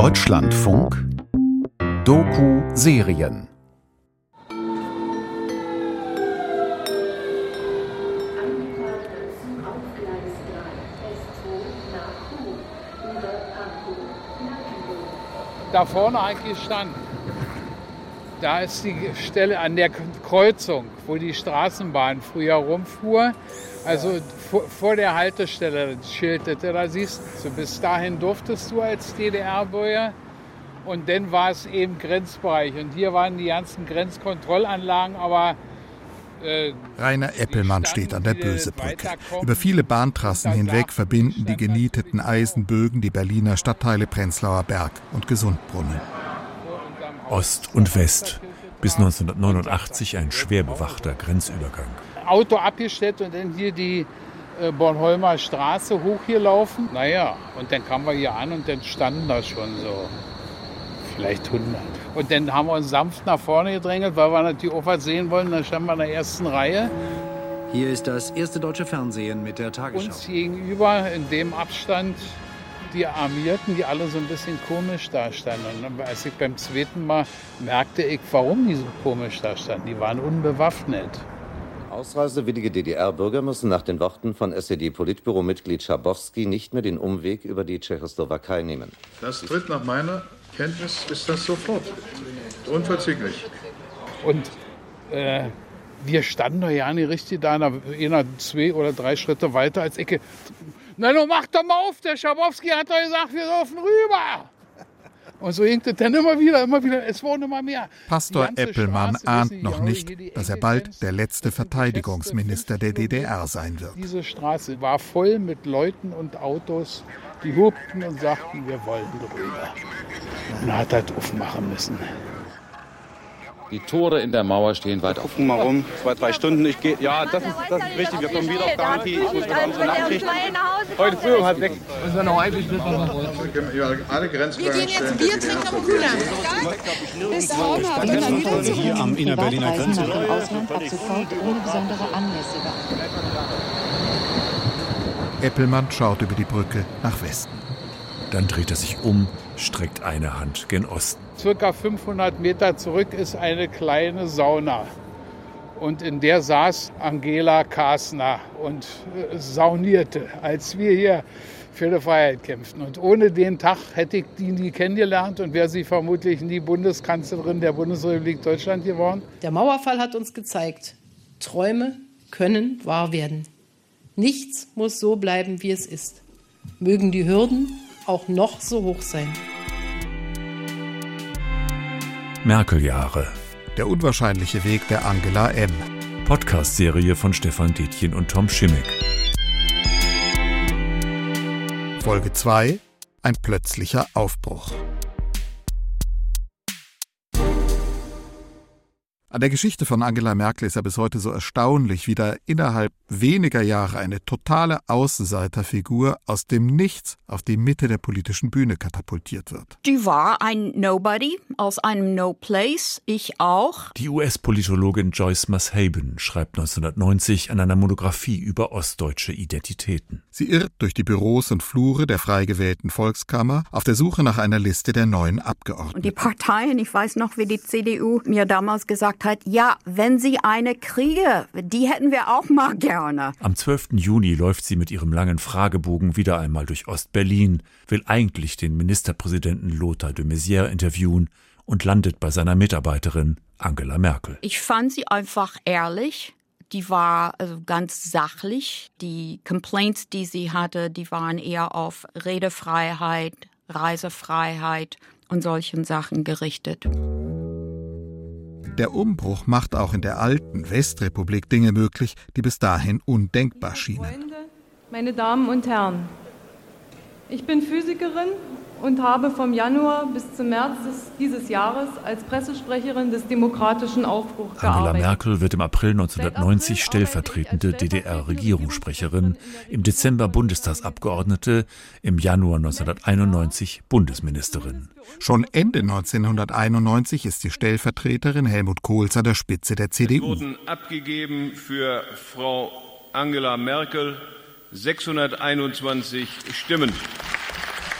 Deutschlandfunk Doku-Serien Da vorne eigentlich stand. Da ist die Stelle an der Kreuzung, wo die Straßenbahn früher rumfuhr. Also vor, vor der Haltestelle schilderte, da siehst du, bis dahin durftest du als DDR-Bürger und dann war es eben Grenzbereich. Und hier waren die ganzen Grenzkontrollanlagen, aber äh, Rainer Eppelmann steht an der Bösebrücke. Über viele Bahntrassen hinweg verbinden die genieteten Eisenbögen die Berliner Stadtteile Prenzlauer Berg und Gesundbrunnen. Ost und West. Bis 1989 ein schwer bewachter Grenzübergang. Auto abgestellt und dann hier die äh, Bornholmer Straße hoch hier laufen. Naja, und dann kamen wir hier an und dann standen da schon so vielleicht 100. Und dann haben wir uns sanft nach vorne gedrängelt, weil wir natürlich auch was sehen wollen. Dann standen wir in der ersten Reihe. Hier ist das erste deutsche Fernsehen mit der Tagesschau. Uns gegenüber in dem Abstand die Armierten, die alle so ein bisschen komisch dastanden. Und als ich beim zweiten Mal merkte ich, warum die so komisch dastanden. Die waren unbewaffnet. Ausreisewillige DDR-Bürger müssen nach den Worten von SED-Politbüro-Mitglied Schabowski nicht mehr den Umweg über die Tschechoslowakei nehmen. Das tritt nach meiner Kenntnis ist das sofort. Unverzüglich. Und äh, wir standen doch ja nicht richtig da, einer, zwei oder drei Schritte weiter als Ecke. Na, nun mach doch mal auf, der Schabowski hat doch gesagt, wir dürfen rüber. Und so ging es dann immer wieder, immer wieder, es wurden immer mehr. Pastor Eppelmann Straße, ahnt noch nicht, dass er bald der letzte Verteidigungsminister der DDR sein wird. Diese Straße war voll mit Leuten und Autos, die hupten und sagten, wir wollen drüber. Und er hat halt aufmachen müssen. Die Tore in der Mauer stehen weit offen. mal rum, zwei, drei Stunden. Ich gehe, ja, das ist, das ist richtig. Wir kommen wieder auf Garantie. Ich muss wieder unsere Nachricht. Heute früh um halb sechs. Müssen wir noch eigentlich wissen, was wir wollen. Alle Grenzen Wir gehen jetzt Bier trinken am Kühler. Bis heute hier am Innerberliner Grenze. Ausland ab sofort ohne besondere Anlässe Eppelmann schaut über die Brücke nach Westen. Dann dreht er sich um, streckt eine Hand gen Osten. Circa 500 Meter zurück ist eine kleine Sauna. Und in der saß Angela Kasner und äh, saunierte, als wir hier für die Freiheit kämpften. Und ohne den Tag hätte ich die nie kennengelernt und wäre sie vermutlich nie Bundeskanzlerin der Bundesrepublik Deutschland geworden. Der Mauerfall hat uns gezeigt, Träume können wahr werden. Nichts muss so bleiben, wie es ist. Mögen die Hürden auch noch so hoch sein. Merkel-Jahre. Der unwahrscheinliche Weg der Angela M. Podcast-Serie von Stefan Detjen und Tom Schimmick. Folge 2. Ein plötzlicher Aufbruch. An der Geschichte von Angela Merkel ist ja bis heute so erstaunlich, wie da innerhalb weniger Jahre eine totale Außenseiterfigur aus dem Nichts auf die Mitte der politischen Bühne katapultiert wird. Die war ein Nobody aus einem No Place, ich auch. Die US-Politologin Joyce Mashaben schreibt 1990 an einer Monographie über ostdeutsche Identitäten. Sie irrt durch die Büros und Flure der frei gewählten Volkskammer auf der Suche nach einer Liste der neuen Abgeordneten. Und die Parteien, ich weiß noch, wie die CDU mir damals gesagt gesagt hat, ja, wenn sie eine kriege, die hätten wir auch mal gerne. Am 12. Juni läuft sie mit ihrem langen Fragebogen wieder einmal durch Ostberlin, will eigentlich den Ministerpräsidenten Lothar de Maizière interviewen und landet bei seiner Mitarbeiterin Angela Merkel. Ich fand sie einfach ehrlich. Die war also ganz sachlich. Die Complaints, die sie hatte, die waren eher auf Redefreiheit, Reisefreiheit und solchen Sachen gerichtet. Der Umbruch macht auch in der alten Westrepublik Dinge möglich, die bis dahin undenkbar schienen. Meine Damen und Herren, ich bin Physikerin und habe vom Januar bis zum März dieses Jahres als Pressesprecherin des Demokratischen Aufbruchs gearbeitet. Angela Merkel wird im April 1990 stellvertretende DDR-Regierungssprecherin, im Dezember Bundestagsabgeordnete, im Januar 1991 Bundesministerin. Schon Ende 1991 ist die Stellvertreterin Helmut Kohls an der Spitze der CDU. Es wurden abgegeben für Frau Angela Merkel 621 Stimmen.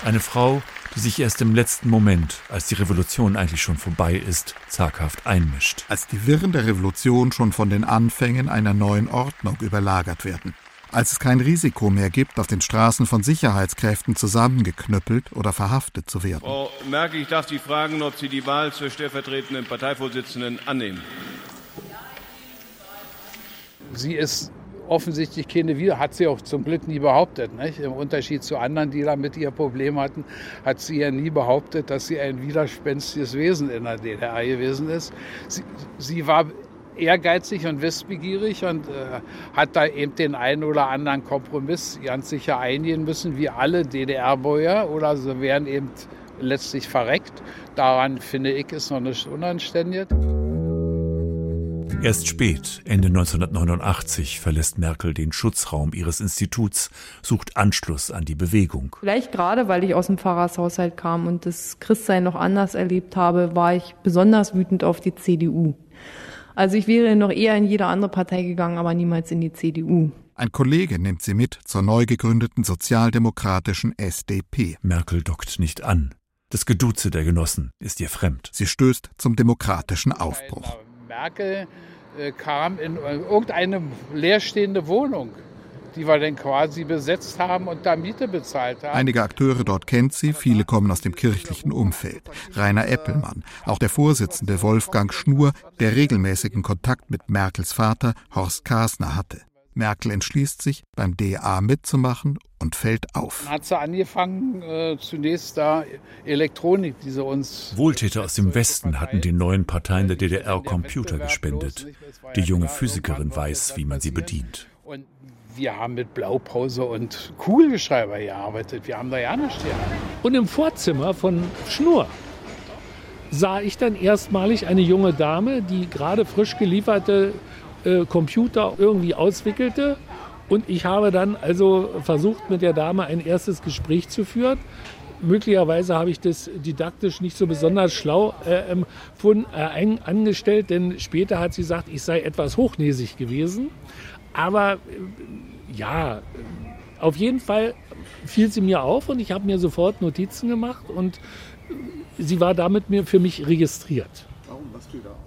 Eine Frau, die sich erst im letzten Moment, als die Revolution eigentlich schon vorbei ist, zaghaft einmischt. Als die Wirren der Revolution schon von den Anfängen einer neuen Ordnung überlagert werden. Als es kein Risiko mehr gibt, auf den Straßen von Sicherheitskräften zusammengeknüppelt oder verhaftet zu werden. Frau Merkel, ich darf Sie fragen, ob Sie die Wahl zur stellvertretenden Parteivorsitzenden annehmen. Sie ist offensichtlich keine Wieder, hat sie auch zum Glück nie behauptet. Nicht? Im Unterschied zu anderen, die damit ihr Problem hatten, hat sie ja nie behauptet, dass sie ein widerspenstiges Wesen in der DDR gewesen ist. Sie, sie war ehrgeizig und wissbegierig und äh, hat da eben den einen oder anderen Kompromiss ganz sicher eingehen müssen, wie alle DDR-Bäuer oder sie wären eben letztlich verreckt. Daran finde ich, ist noch nicht unanständig. Erst spät, Ende 1989, verlässt Merkel den Schutzraum ihres Instituts, sucht Anschluss an die Bewegung. Vielleicht gerade, weil ich aus dem Pfarrershaushalt kam und das Christsein noch anders erlebt habe, war ich besonders wütend auf die CDU. Also ich wäre noch eher in jede andere Partei gegangen, aber niemals in die CDU. Ein Kollege nimmt sie mit zur neu gegründeten sozialdemokratischen SDP. Merkel dockt nicht an. Das Geduze der Genossen ist ihr fremd. Sie stößt zum demokratischen Aufbruch. Merkel äh, kam in irgendeine leerstehende Wohnung, die wir dann quasi besetzt haben und da Miete bezahlt haben. Einige Akteure dort kennt sie, viele kommen aus dem kirchlichen Umfeld. Rainer Eppelmann, auch der Vorsitzende Wolfgang Schnur, der regelmäßigen Kontakt mit Merkels Vater Horst Kasner hatte. Merkel entschließt sich, beim DA mitzumachen und fällt auf. Dann hat sie angefangen, äh, zunächst da Elektronik, die sie uns. Wohltäter aus dem Westen hatten den neuen Parteien der DDR Computer gespendet. Die junge Physikerin weiß, wie man sie bedient. Und wir haben mit Blaupause und Kugelschreiber gearbeitet. Wir haben da ja nichts gehabt. Und im Vorzimmer von Schnur sah ich dann erstmalig eine junge Dame, die gerade frisch gelieferte äh, Computer irgendwie auswickelte. Und ich habe dann also versucht, mit der Dame ein erstes Gespräch zu führen. Möglicherweise habe ich das didaktisch nicht so besonders schlau äh, empfunden, äh, angestellt, denn später hat sie gesagt, ich sei etwas hochnäsig gewesen. Aber äh, ja, auf jeden Fall fiel sie mir auf und ich habe mir sofort Notizen gemacht und äh, sie war damit mir für mich registriert.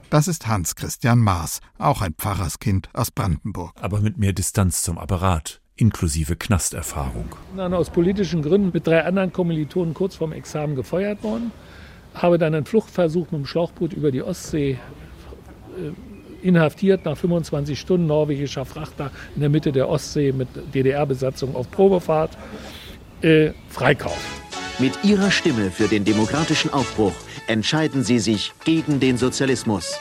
Das ist Hans Christian Maas, auch ein Pfarrerskind aus Brandenburg. Aber mit mehr Distanz zum Apparat, inklusive Knasterfahrung. Dann aus politischen Gründen mit drei anderen Kommilitonen kurz vorm Examen gefeuert worden. Habe dann einen Fluchtversuch mit dem Schlauchboot über die Ostsee äh, inhaftiert, nach 25 Stunden norwegischer Frachter in der Mitte der Ostsee mit DDR-Besatzung auf Probefahrt. Äh, Freikauf. Mit ihrer Stimme für den demokratischen Aufbruch entscheiden sie sich gegen den Sozialismus.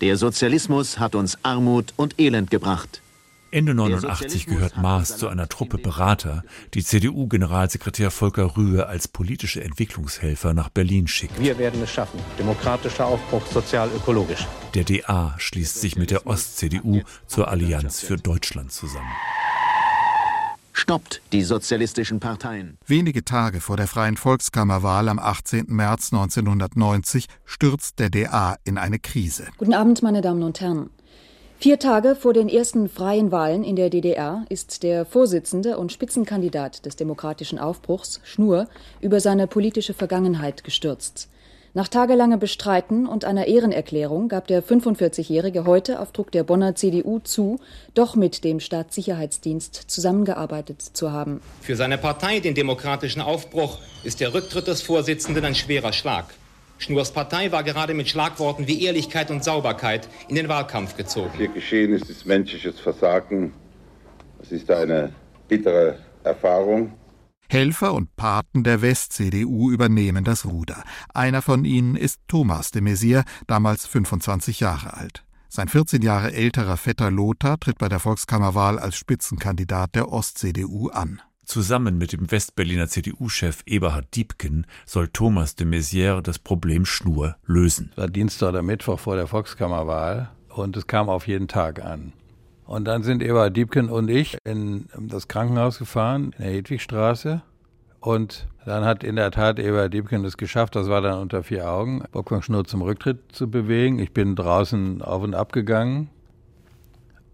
Der Sozialismus hat uns Armut und Elend gebracht. Ende 89 gehört Maas zu einer Truppe Berater, die CDU-Generalsekretär Volker Rühe als politische Entwicklungshelfer nach Berlin schickt. Wir werden es schaffen. Demokratischer Aufbruch, sozial-ökologisch. Der DA schließt sich mit der Ost-CDU zur Allianz für Deutschland zusammen. Stoppt die sozialistischen Parteien. Wenige Tage vor der Freien Volkskammerwahl am 18. März 1990 stürzt der DA in eine Krise. Guten Abend, meine Damen und Herren. Vier Tage vor den ersten freien Wahlen in der DDR ist der Vorsitzende und Spitzenkandidat des demokratischen Aufbruchs, Schnur, über seine politische Vergangenheit gestürzt. Nach tagelangem Bestreiten und einer Ehrenerklärung gab der 45-Jährige heute auf Druck der Bonner CDU zu, doch mit dem Staatssicherheitsdienst zusammengearbeitet zu haben. Für seine Partei, den demokratischen Aufbruch, ist der Rücktritt des Vorsitzenden ein schwerer Schlag. Schnurs Partei war gerade mit Schlagworten wie Ehrlichkeit und Sauberkeit in den Wahlkampf gezogen. Hier geschehen ist, ist menschliches Versagen. Es ist eine bittere Erfahrung. Helfer und Paten der West-CDU übernehmen das Ruder. Einer von ihnen ist Thomas de Maizière, damals 25 Jahre alt. Sein 14 Jahre älterer Vetter Lothar tritt bei der Volkskammerwahl als Spitzenkandidat der Ost-CDU an. Zusammen mit dem Westberliner CDU-Chef Eberhard Diebken soll Thomas de Maizière das Problem Schnur lösen. Es war Dienstag oder Mittwoch vor der Volkskammerwahl und es kam auf jeden Tag an. Und dann sind Eberhard Diebken und ich in das Krankenhaus gefahren, in der Hedwigstraße. Und dann hat in der Tat Eberhard Diebken es geschafft, das war dann unter vier Augen, Wolfgang Schnur zum Rücktritt zu bewegen. Ich bin draußen auf und ab gegangen.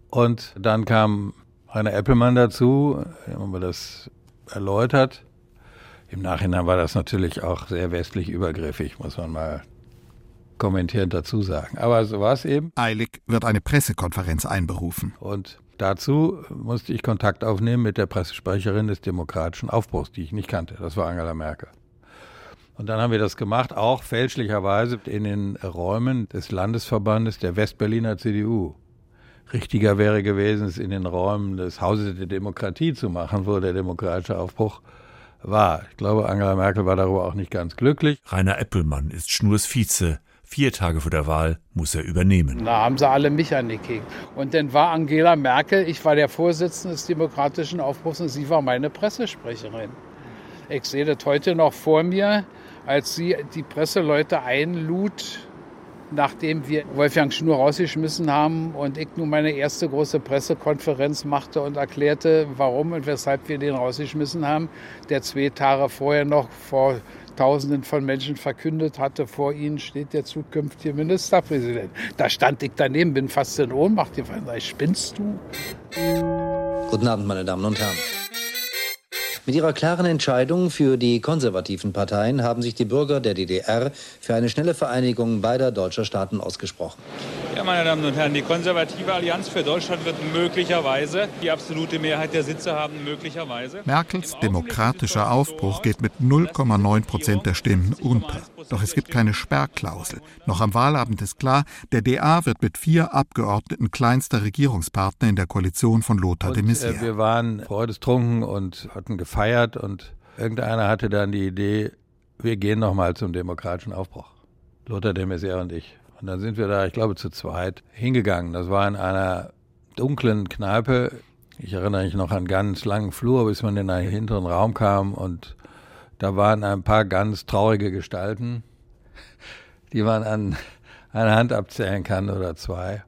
Und dann kam Rainer Eppelmann dazu, haben wir das erläutert. Im Nachhinein war das natürlich auch sehr westlich übergriffig, muss man mal kommentierend dazu sagen. Aber so war es eben. Eilig wird eine Pressekonferenz einberufen. Und dazu musste ich Kontakt aufnehmen mit der Pressesprecherin des Demokratischen Aufbruchs, die ich nicht kannte. Das war Angela Merkel. Und dann haben wir das gemacht, auch fälschlicherweise in den Räumen des Landesverbandes der Westberliner CDU. Richtiger wäre gewesen, es in den Räumen des Hauses der Demokratie zu machen, wo der demokratische Aufbruch war. Ich glaube, Angela Merkel war darüber auch nicht ganz glücklich. Rainer Eppelmann ist Schnurs Vize. Vier Tage vor der Wahl muss er übernehmen. Da haben sie alle mich angekickt. Und dann war Angela Merkel, ich war der Vorsitzende des Demokratischen Aufbruchs und sie war meine Pressesprecherin. Ich sehe das heute noch vor mir, als sie die Presseleute einlud, nachdem wir Wolfgang Schnur rausgeschmissen haben und ich nun meine erste große Pressekonferenz machte und erklärte, warum und weshalb wir den rausgeschmissen haben, der zwei Tage vorher noch vor Tausenden von Menschen verkündet hatte, vor ihnen steht der zukünftige Ministerpräsident. Da stand ich daneben, bin fast in Ohnmacht gefallen. Sag spinnst du? Guten Abend, meine Damen und Herren. Mit ihrer klaren Entscheidung für die konservativen Parteien haben sich die Bürger der DDR für eine schnelle Vereinigung beider deutscher Staaten ausgesprochen. Ja, meine Damen und Herren, die konservative Allianz für Deutschland wird möglicherweise die absolute Mehrheit der Sitze haben, möglicherweise. Merkels demokratischer Aufbruch geht mit 0,9 Prozent der Stimmen unter. Doch es gibt keine Sperrklausel. Noch am Wahlabend ist klar, der DA wird mit vier Abgeordneten kleinster Regierungspartner in der Koalition von Lothar und, de Maizière. Äh, wir waren freudestrunken und hatten gefeiert und irgendeiner hatte dann die Idee, wir gehen nochmal zum demokratischen Aufbruch. Lothar de Maizière und ich. Und dann sind wir da, ich glaube, zu zweit hingegangen. Das war in einer dunklen Kneipe. Ich erinnere mich noch an einen ganz langen Flur, bis man in einen hinteren Raum kam und da waren ein paar ganz traurige Gestalten, die man an einer Hand abzählen kann oder zwei.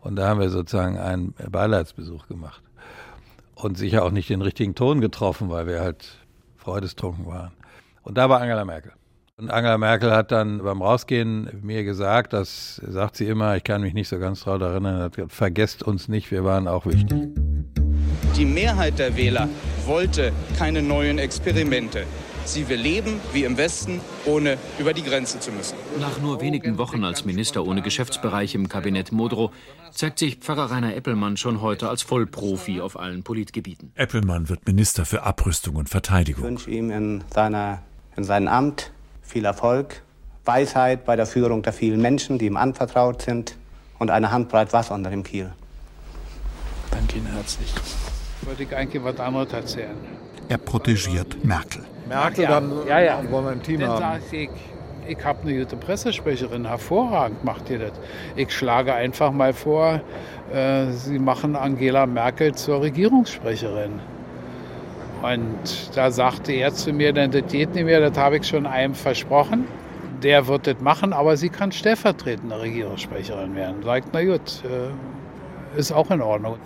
Und da haben wir sozusagen einen Beileidsbesuch gemacht. Und sicher auch nicht den richtigen Ton getroffen, weil wir halt freudestrunken waren. Und da war Angela Merkel. Und Angela Merkel hat dann beim Rausgehen mir gesagt, das sagt sie immer, ich kann mich nicht so ganz daran erinnern, hat gesagt, vergesst uns nicht, wir waren auch wichtig. Die Mehrheit der Wähler wollte keine neuen Experimente. Sie will leben wie im Westen, ohne über die Grenze zu müssen. Nach nur wenigen Wochen als Minister ohne Geschäftsbereich im Kabinett Modrow zeigt sich Pfarrer Rainer Eppelmann schon heute als Vollprofi auf allen Politgebieten. Eppelmann wird Minister für Abrüstung und Verteidigung. Ich wünsche ihm in, seiner, in seinem Amt viel Erfolg, Weisheit bei der Führung der vielen Menschen, die ihm anvertraut sind und eine Handbreit Wasser unter dem Kiel. Danke Ihnen herzlich. Wollte ich eigentlich was anderes erzählen. Er protegiert Merkel. Merkel, ja, dann, ja, ja. wollen wir ein Team dann haben. Sag ich, ich habe eine gute Pressesprecherin, hervorragend macht ihr das. Ich schlage einfach mal vor, äh, Sie machen Angela Merkel zur Regierungssprecherin. Und da sagte er zu mir, dann das geht nicht mehr, das habe ich schon einem versprochen. Der wird das machen, aber sie kann stellvertretende Regierungssprecherin werden. Sagt, na gut, äh, ist auch in Ordnung.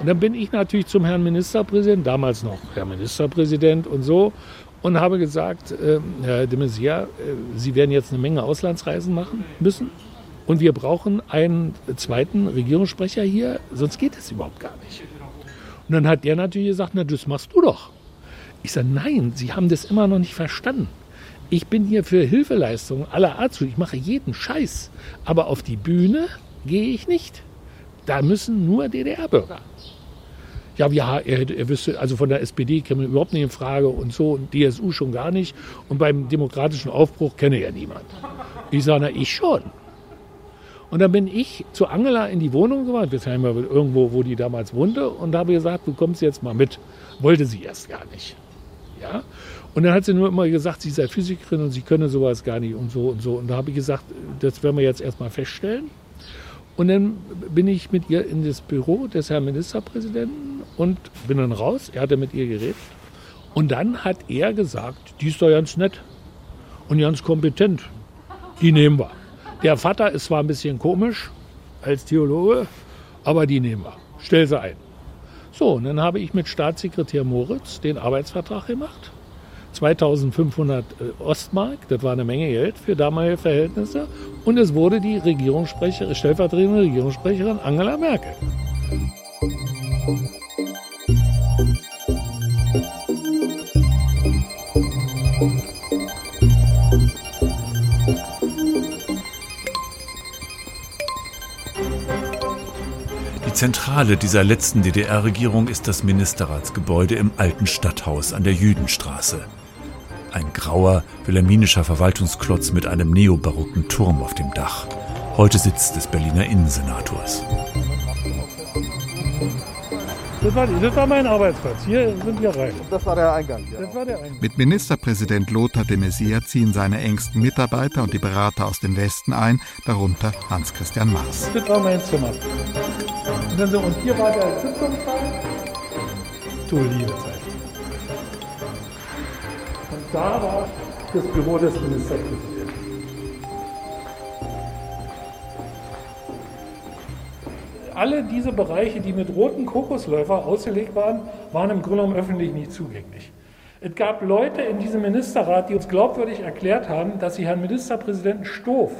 Und dann bin ich natürlich zum Herrn Ministerpräsidenten, damals noch Herr Ministerpräsident und so, und habe gesagt, äh, Herr de Maizière, äh, Sie werden jetzt eine Menge Auslandsreisen machen müssen. Und wir brauchen einen zweiten Regierungssprecher hier, sonst geht es überhaupt gar nicht. Und dann hat der natürlich gesagt, na, das machst du doch. Ich sage, nein, Sie haben das immer noch nicht verstanden. Ich bin hier für Hilfeleistungen aller Art zu. Ich mache jeden Scheiß. Aber auf die Bühne gehe ich nicht. Da müssen nur DDR-Bürger. Ja, ja, er, er wüsste, also von der SPD käme überhaupt nicht in Frage und so, und DSU schon gar nicht. Und beim demokratischen Aufbruch kenne ja niemand. Ich sage, na, ich schon. Und dann bin ich zu Angela in die Wohnung gefahren, wir fahren mal irgendwo, wo die damals wohnte, und habe gesagt, du kommst jetzt mal mit. Wollte sie erst gar nicht. Ja? Und dann hat sie nur immer gesagt, sie sei Physikerin und sie könne sowas gar nicht und so und so. Und da habe ich gesagt, das werden wir jetzt erstmal feststellen. Und dann bin ich mit ihr in das Büro des Herrn Ministerpräsidenten und bin dann raus. Er hatte mit ihr geredet. Und dann hat er gesagt, die ist doch ganz nett und ganz kompetent. Die nehmen wir. Der Vater ist zwar ein bisschen komisch als Theologe, aber die nehmen wir. Stell sie ein. So, und dann habe ich mit Staatssekretär Moritz den Arbeitsvertrag gemacht. 2500 Ostmark, das war eine Menge Geld für damalige Verhältnisse. Und es wurde die Regierungssprecherin, stellvertretende Regierungssprecherin Angela Merkel. Zentrale dieser letzten DDR-Regierung ist das Ministerratsgebäude im alten Stadthaus an der Jüdenstraße. Ein grauer, wilhelminischer Verwaltungsklotz mit einem neobarocken Turm auf dem Dach. Heute Sitz des Berliner Innensenators. Das war, das war mein Arbeitsplatz. Hier sind wir rein. Das war der Eingang. Ja. Das war der Eingang. Mit Ministerpräsident Lothar de Maizière ziehen seine engsten Mitarbeiter und die Berater aus dem Westen ein, darunter Hans-Christian Maas. Das war mein Zimmer. Und, dann so, und hier war der Sitzungssaal. Du liebe Zeit. Und da war das Büro des Ministerpräsidenten. Alle diese Bereiche, die mit roten Kokosläufer ausgelegt waren, waren im Grunde genommen öffentlich nicht zugänglich. Es gab Leute in diesem Ministerrat, die uns glaubwürdig erklärt haben, dass sie Herrn Ministerpräsidenten Stoff,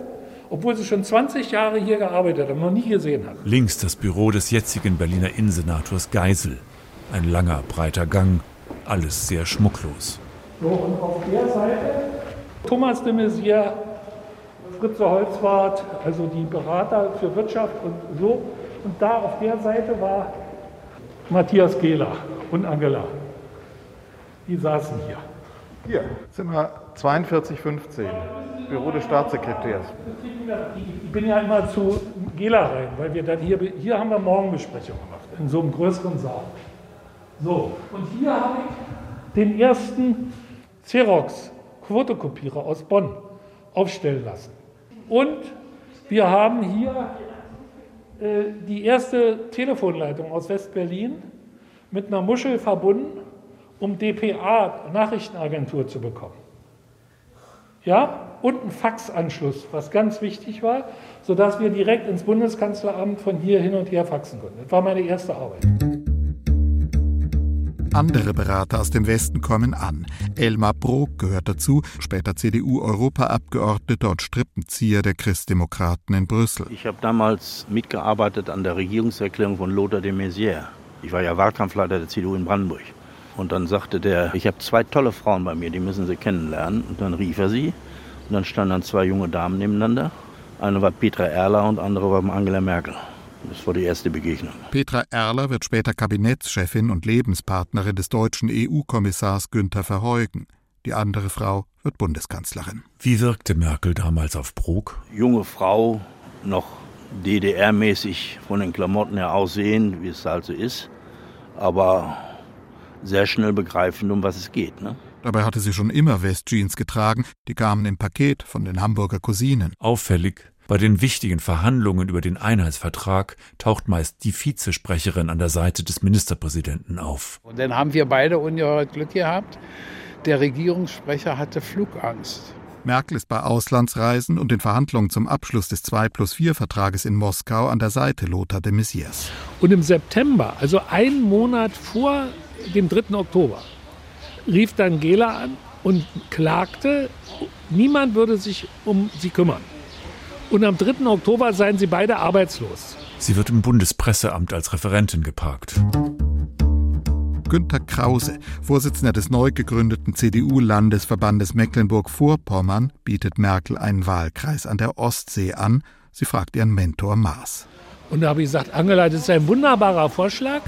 obwohl sie schon 20 Jahre hier gearbeitet haben, noch nie gesehen haben. Links das Büro des jetzigen Berliner Innensenators Geisel. Ein langer, breiter Gang, alles sehr schmucklos. So, und auf der Seite Thomas de Maizière, Fritze Holzwart, also die Berater für Wirtschaft und so. Und da auf der Seite war Matthias Gehler und Angela. Die saßen hier. Hier, Zimmer 4215, Büro des Staatssekretärs. Ich bin ja immer zu Gela rein, weil wir dann hier, hier haben wir Morgenbesprechung gemacht, in so einem größeren Saal. So, und hier habe ich den ersten Xerox-Fotokopierer aus Bonn aufstellen lassen. Und wir haben hier äh, die erste Telefonleitung aus West-Berlin mit einer Muschel verbunden, um DPA, Nachrichtenagentur, zu bekommen. Ja, und ein Faxanschluss, was ganz wichtig war, sodass wir direkt ins Bundeskanzleramt von hier hin und her faxen konnten. Das war meine erste Arbeit. Andere Berater aus dem Westen kommen an. Elmar Brok gehört dazu, später CDU-Europaabgeordneter und Strippenzieher der Christdemokraten in Brüssel. Ich habe damals mitgearbeitet an der Regierungserklärung von Lothar de Maizière. Ich war ja Wahlkampfleiter der CDU in Brandenburg. Und dann sagte der, ich habe zwei tolle Frauen bei mir, die müssen Sie kennenlernen. Und dann rief er sie. Und dann standen dann zwei junge Damen nebeneinander. Eine war Petra Erler und andere war Angela Merkel. Das war die erste Begegnung. Petra Erler wird später Kabinettschefin und Lebenspartnerin des deutschen EU-Kommissars Günther Verheugen. Die andere Frau wird Bundeskanzlerin. Wie wirkte Merkel damals auf Brok? Junge Frau, noch DDR-mäßig von den Klamotten her aussehen, wie es halt so ist, aber sehr schnell begreifend, um was es geht. Ne? Dabei hatte sie schon immer Westjeans getragen, die kamen im Paket von den Hamburger Cousinen. Auffällig, bei den wichtigen Verhandlungen über den Einheitsvertrag taucht meist die Vizesprecherin an der Seite des Ministerpräsidenten auf. Und dann haben wir beide ungeheuer Glück gehabt. Der Regierungssprecher hatte Flugangst. Merkel ist bei Auslandsreisen und den Verhandlungen zum Abschluss des 2 plus 4 Vertrages in Moskau an der Seite Lothar de Maizières. Und im September, also einen Monat vor dem 3. Oktober, rief dann Gela an und klagte, niemand würde sich um sie kümmern. Und am 3. Oktober seien sie beide arbeitslos. Sie wird im Bundespresseamt als Referentin geparkt. Günter Krause, Vorsitzender des neu gegründeten CDU-Landesverbandes Mecklenburg-Vorpommern, bietet Merkel einen Wahlkreis an der Ostsee an. Sie fragt ihren Mentor Maas. Und da habe ich gesagt, Angela, das ist ein wunderbarer Vorschlag.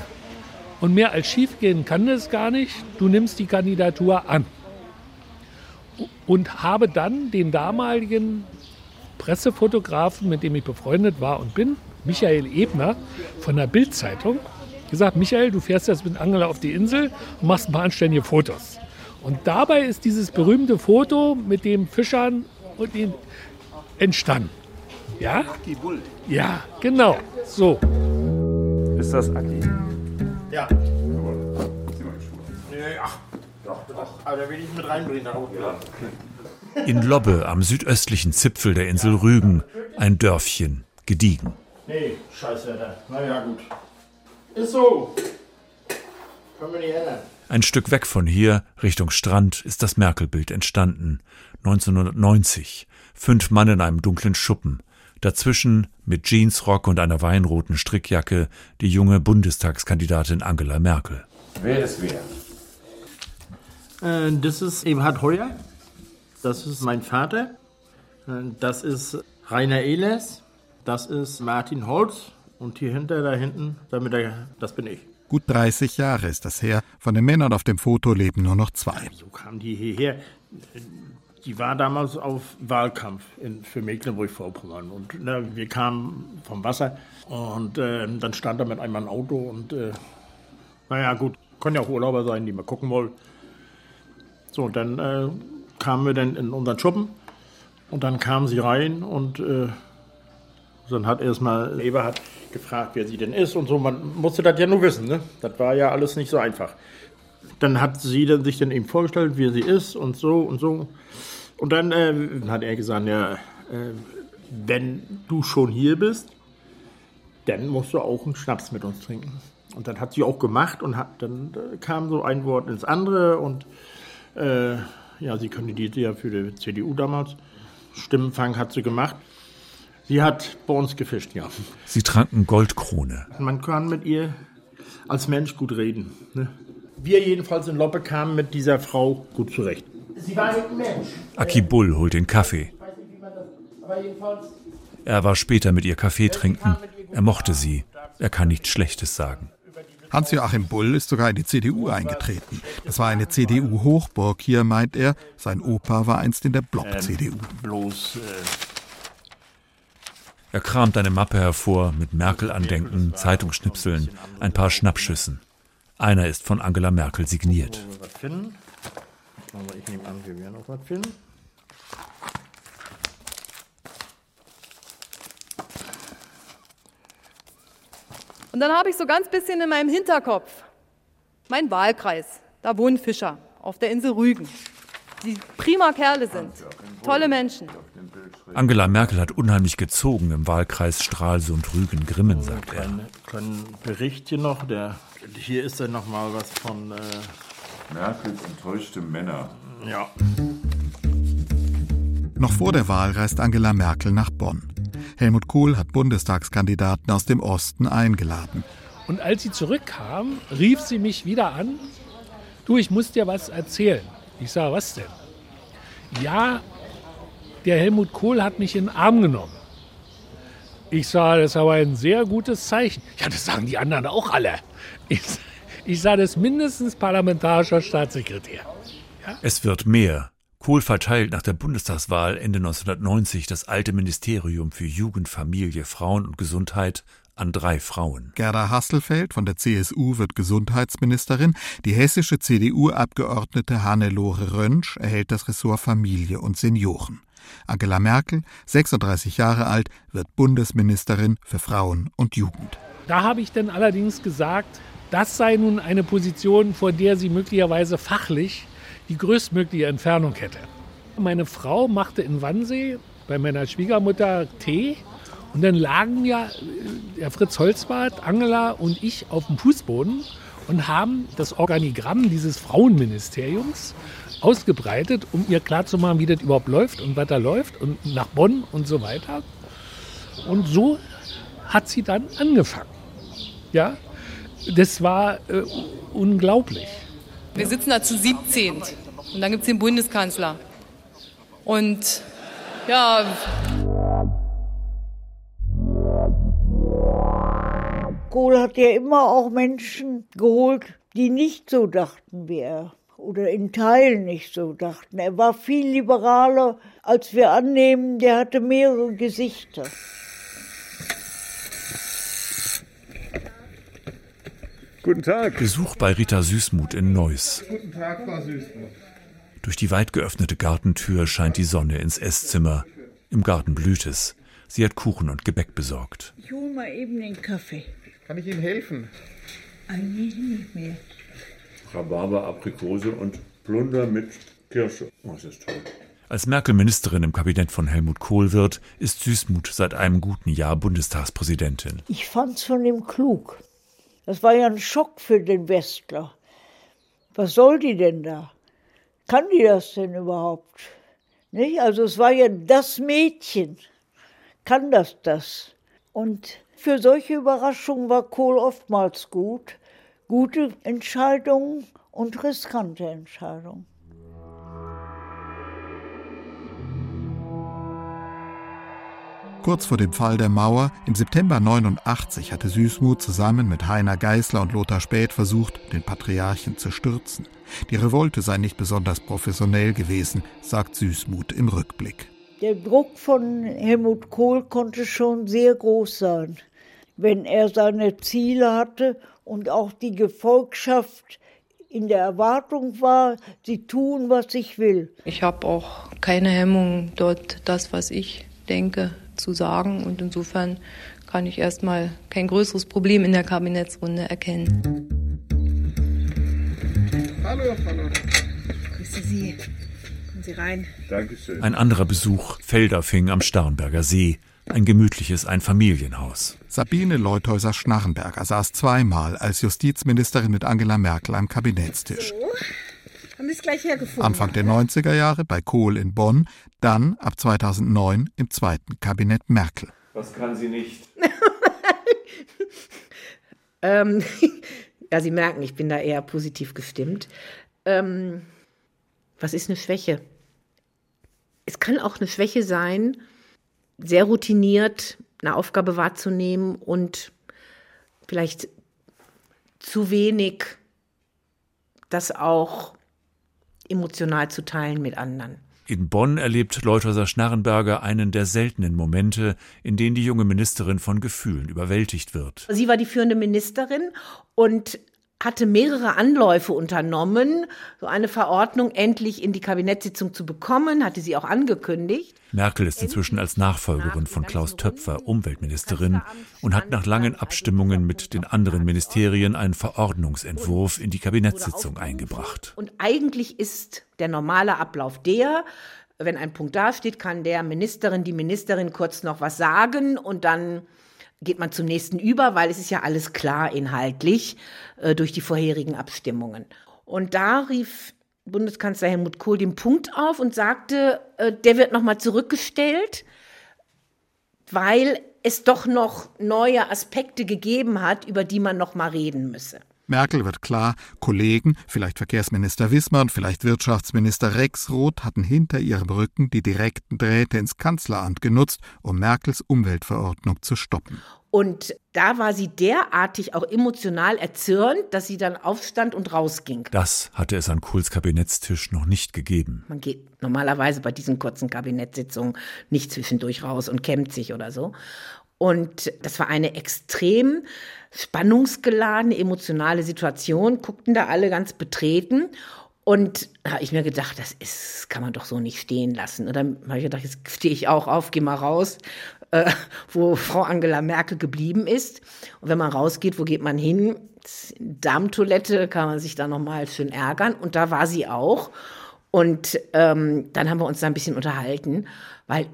Und mehr als schiefgehen kann es gar nicht. Du nimmst die Kandidatur an. Und habe dann den damaligen Pressefotografen, mit dem ich befreundet war und bin, Michael Ebner von der Bild-Zeitung, gesagt, Michael, du fährst jetzt mit Angela auf die Insel und machst ein paar anständige Fotos. Und dabei ist dieses berühmte Foto mit dem Fischern und den entstanden. Ja? Ja, genau. So. Ist das Aki? Ja. Ach, doch, doch. Aber da will ich mit reinbringen. In Lobbe am südöstlichen Zipfel der Insel Rügen, ein Dörfchen, gediegen. Nee, Scheißwetter. Naja, gut. Ist so. Können wir nicht ändern. Ein Stück weg von hier, Richtung Strand, ist das Merkel-Bild entstanden. 1990. Fünf Mann in einem dunklen Schuppen. Dazwischen, mit Jeansrock und einer weinroten Strickjacke, die junge Bundestagskandidatin Angela Merkel. Wer ist wer? Äh, das ist Eberhard Heuer. Das ist mein Vater. Äh, das ist Rainer Ehlers. Das ist Martin Holz. Und hier hinter, da hinten, damit er, das bin ich. Gut 30 Jahre ist das her. Von den Männern auf dem Foto leben nur noch zwei. So kamen die hierher. Die war damals auf Wahlkampf in, für Mecklenburg-Vorpommern. Und na, wir kamen vom Wasser und äh, dann stand da mit einem ein Auto und äh, naja, gut, können ja auch Urlauber sein, die mal gucken wollen. So, und dann äh, kamen wir dann in unseren Schuppen und dann kamen sie rein und äh, dann hat erstmal Eberhard gefragt, wer sie denn ist und so. Man musste das ja nur wissen, ne? Das war ja alles nicht so einfach. Dann hat sie dann sich dann eben vorgestellt, wer sie ist und so und so. Und dann äh, hat er gesagt, ja, äh, wenn du schon hier bist, dann musst du auch einen Schnaps mit uns trinken. Und dann hat sie auch gemacht und hat, dann kam so ein Wort ins andere und äh, ja, sie kandidierte ja für die CDU damals. Stimmenfang hat sie gemacht. Sie hat bei uns gefischt, ja. Sie tranken Goldkrone. Man kann mit ihr als Mensch gut reden. Ne? Wir jedenfalls in Loppe kamen mit dieser Frau gut zurecht. Sie war ein Mensch. Aki Bull holt den Kaffee. Er war später mit ihr Kaffee trinken. Er mochte sie. Er kann nichts Schlechtes sagen. Hans-Joachim Bull ist sogar in die CDU eingetreten. Das war eine CDU-Hochburg hier, meint er. Sein Opa war einst in der Block-CDU. Ähm, bloß. Äh er kramt eine Mappe hervor mit Merkel-Andenken, Zeitungsschnipseln, ein paar Schnappschüssen. Einer ist von Angela Merkel signiert. Ich nehme an, wir werden noch was finden. Und dann habe ich so ganz bisschen in meinem Hinterkopf mein Wahlkreis. Da wohnen Fischer auf der Insel Rügen, die prima Kerle sind, tolle Menschen. Angela Merkel hat unheimlich gezogen im Wahlkreis Stralsund-Rügen Grimmen, sagt er. Ein kleinen Bericht hier noch. Der, hier ist dann noch mal was von äh Merkels enttäuschte Männer. Ja. Noch vor der Wahl reist Angela Merkel nach Bonn. Helmut Kohl hat Bundestagskandidaten aus dem Osten eingeladen. Und als sie zurückkam, rief sie mich wieder an. Du, ich muss dir was erzählen. Ich sage, was denn? Ja, der Helmut Kohl hat mich in den Arm genommen. Ich sage, das ist aber ein sehr gutes Zeichen. Ja, das sagen die anderen auch alle. Ich, ich sage, das mindestens parlamentarischer Staatssekretär. Ja? Es wird mehr. Kohl verteilt nach der Bundestagswahl Ende 1990 das alte Ministerium für Jugend, Familie, Frauen und Gesundheit an drei Frauen. Gerda Hasselfeld von der CSU wird Gesundheitsministerin. Die hessische CDU-Abgeordnete Hannelore Röntsch erhält das Ressort Familie und Senioren. Angela Merkel, 36 Jahre alt, wird Bundesministerin für Frauen und Jugend. Da habe ich dann allerdings gesagt, das sei nun eine Position, vor der sie möglicherweise fachlich die größtmögliche Entfernung hätte. Meine Frau machte in Wannsee bei meiner Schwiegermutter Tee und dann lagen ja äh, der Fritz Holzbart, Angela und ich auf dem Fußboden und haben das Organigramm dieses Frauenministeriums ausgebreitet, um ihr klarzumachen, wie das überhaupt läuft und was da läuft und nach Bonn und so weiter. Und so hat sie dann angefangen. Ja, das war äh, unglaublich. Wir sitzen da zu 17 und dann gibt es den Bundeskanzler. Und ja. Kohl hat ja immer auch Menschen geholt, die nicht so dachten wie er oder in Teilen nicht so dachten. Er war viel liberaler, als wir annehmen. Der hatte mehrere Gesichter. Guten Tag. Besuch bei Rita Süßmuth in Neuss. Guten Tag, Frau Süßmuth. Durch die weit geöffnete Gartentür scheint die Sonne ins Esszimmer. Im Garten blüht es. Sie hat Kuchen und Gebäck besorgt. Ich hole mal eben den Kaffee. Kann ich Ihnen helfen? Eigentlich nicht mehr. Rhabarber, Aprikose und Plunder mit Kirsche. Oh, das ist toll. Als Merkel Ministerin im Kabinett von Helmut Kohl wird, ist Süßmuth seit einem guten Jahr Bundestagspräsidentin. Ich fand's von ihm klug. Das war ja ein Schock für den Westler. Was soll die denn da? Kann die das denn überhaupt? Nicht? Also es war ja das Mädchen. Kann das das? Und für solche Überraschungen war Kohl oftmals gut. Gute Entscheidungen und riskante Entscheidungen. Kurz vor dem Fall der Mauer im September 89 hatte Süßmuth zusammen mit Heiner Geißler und Lothar Späth versucht, den Patriarchen zu stürzen. Die Revolte sei nicht besonders professionell gewesen, sagt Süßmuth im Rückblick. Der Druck von Helmut Kohl konnte schon sehr groß sein, wenn er seine Ziele hatte und auch die Gefolgschaft in der Erwartung war, sie tun, was ich will. Ich habe auch keine Hemmung, dort das, was ich denke, zu sagen. Und insofern kann ich erstmal kein größeres Problem in der Kabinettsrunde erkennen. Hallo, hallo. Grüße Sie. Kommen Sie rein. Dankeschön. Ein anderer Besuch, Felderfing am Starnberger See. Ein gemütliches Einfamilienhaus. Sabine Leuthäuser-Schnarrenberger saß zweimal als Justizministerin mit Angela Merkel am Kabinettstisch. So, haben es gleich hergefunden. Anfang der 90er Jahre bei Kohl in Bonn, dann ab 2009 im zweiten Kabinett Merkel. Was kann sie nicht? ähm, ja, Sie merken, ich bin da eher positiv gestimmt. Ähm, was ist eine Schwäche? Es kann auch eine Schwäche sein, sehr routiniert eine Aufgabe wahrzunehmen und vielleicht zu wenig das auch emotional zu teilen mit anderen. In Bonn erlebt Leuthäuser Schnarrenberger einen der seltenen Momente, in denen die junge Ministerin von Gefühlen überwältigt wird. Sie war die führende Ministerin und hatte mehrere Anläufe unternommen, so eine Verordnung endlich in die Kabinettssitzung zu bekommen, hatte sie auch angekündigt. Merkel ist inzwischen als Nachfolgerin von Klaus Töpfer Umweltministerin und hat nach langen Abstimmungen mit den anderen Ministerien einen Verordnungsentwurf in die Kabinettssitzung eingebracht. Und eigentlich ist der normale Ablauf der, wenn ein Punkt dasteht, kann der Ministerin, die Ministerin kurz noch was sagen und dann geht man zum nächsten über, weil es ist ja alles klar inhaltlich äh, durch die vorherigen Abstimmungen. Und da rief Bundeskanzler Helmut Kohl den Punkt auf und sagte, äh, der wird nochmal zurückgestellt, weil es doch noch neue Aspekte gegeben hat, über die man noch mal reden müsse. Merkel wird klar, Kollegen, vielleicht Verkehrsminister Wissmann, vielleicht Wirtschaftsminister Rexroth hatten hinter ihrem Rücken die direkten Drähte ins Kanzleramt genutzt, um Merkels Umweltverordnung zu stoppen. Und da war sie derartig auch emotional erzürnt, dass sie dann aufstand und rausging. Das hatte es an Kohls Kabinettstisch noch nicht gegeben. Man geht normalerweise bei diesen kurzen Kabinettssitzungen nicht zwischendurch raus und kämmt sich oder so. Und das war eine extrem spannungsgeladene, emotionale Situation, guckten da alle ganz betreten. Und da habe ich mir gedacht, das ist, kann man doch so nicht stehen lassen. Und dann habe ich gedacht, jetzt stehe ich auch auf, gehe mal raus, äh, wo Frau Angela Merkel geblieben ist. Und wenn man rausgeht, wo geht man hin? Darmtoilette kann man sich da nochmal schön ärgern. Und da war sie auch. Und ähm, dann haben wir uns da ein bisschen unterhalten, weil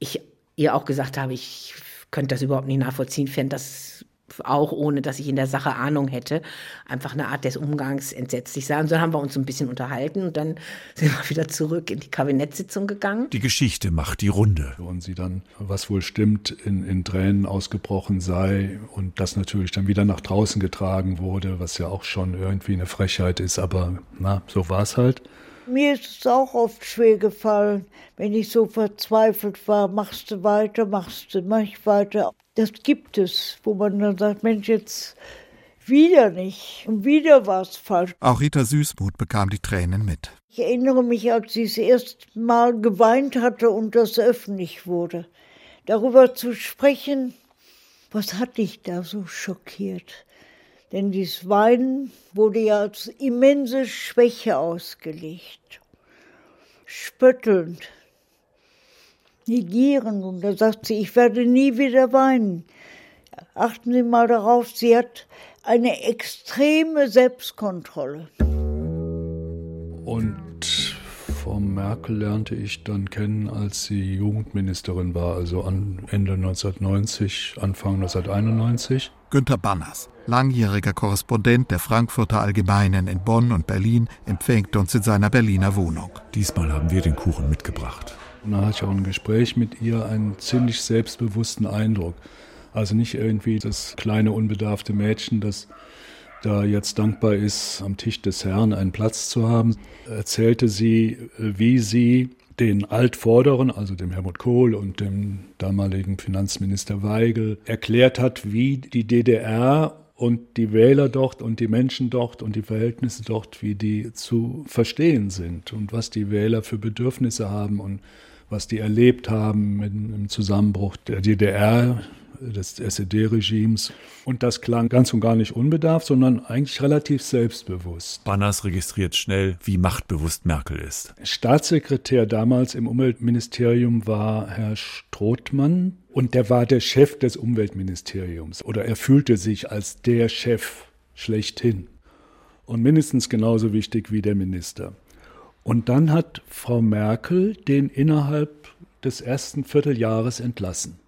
ich ihr auch gesagt habe, ich könnte das überhaupt nicht nachvollziehen, fände das auch ohne, dass ich in der Sache Ahnung hätte, einfach eine Art des Umgangs entsetzlich sein. Und so haben wir uns ein bisschen unterhalten und dann sind wir wieder zurück in die Kabinettssitzung gegangen. Die Geschichte macht die Runde. Und sie dann, was wohl stimmt, in, in Tränen ausgebrochen sei und das natürlich dann wieder nach draußen getragen wurde, was ja auch schon irgendwie eine Frechheit ist, aber na, so war es halt. Mir ist es auch oft schwer gefallen, wenn ich so verzweifelt war, machst du weiter, machst du, mach ich weiter. Das gibt es, wo man dann sagt, Mensch, jetzt wieder nicht und wieder war es falsch. Auch Rita Süßmuth bekam die Tränen mit. Ich erinnere mich, als sie das erste Mal geweint hatte und das öffentlich wurde. Darüber zu sprechen, was hat dich da so schockiert? Denn dieses Weinen wurde ja als immense Schwäche ausgelegt. Spöttelnd, negierend. Und da sagt sie, ich werde nie wieder weinen. Achten Sie mal darauf, sie hat eine extreme Selbstkontrolle. Und Frau Merkel lernte ich dann kennen, als sie Jugendministerin war, also Ende 1990, Anfang 1991. Günter Banners, langjähriger Korrespondent der Frankfurter Allgemeinen in Bonn und Berlin, empfängt uns in seiner Berliner Wohnung. Diesmal haben wir den Kuchen mitgebracht. Und dann hatte ich auch ein Gespräch mit ihr, einen ziemlich selbstbewussten Eindruck. Also nicht irgendwie das kleine, unbedarfte Mädchen, das da jetzt dankbar ist, am Tisch des Herrn einen Platz zu haben, erzählte sie, wie sie den Altvorderen, also dem Helmut Kohl und dem damaligen Finanzminister Weigel, erklärt hat, wie die DDR und die Wähler dort und die Menschen dort und die Verhältnisse dort, wie die zu verstehen sind und was die Wähler für Bedürfnisse haben und was die erlebt haben im Zusammenbruch der DDR des SED-Regimes. Und das klang ganz und gar nicht unbedarft, sondern eigentlich relativ selbstbewusst. Banners registriert schnell, wie machtbewusst Merkel ist. Staatssekretär damals im Umweltministerium war Herr Strothmann und der war der Chef des Umweltministeriums oder er fühlte sich als der Chef schlechthin und mindestens genauso wichtig wie der Minister. Und dann hat Frau Merkel den innerhalb des ersten Vierteljahres entlassen.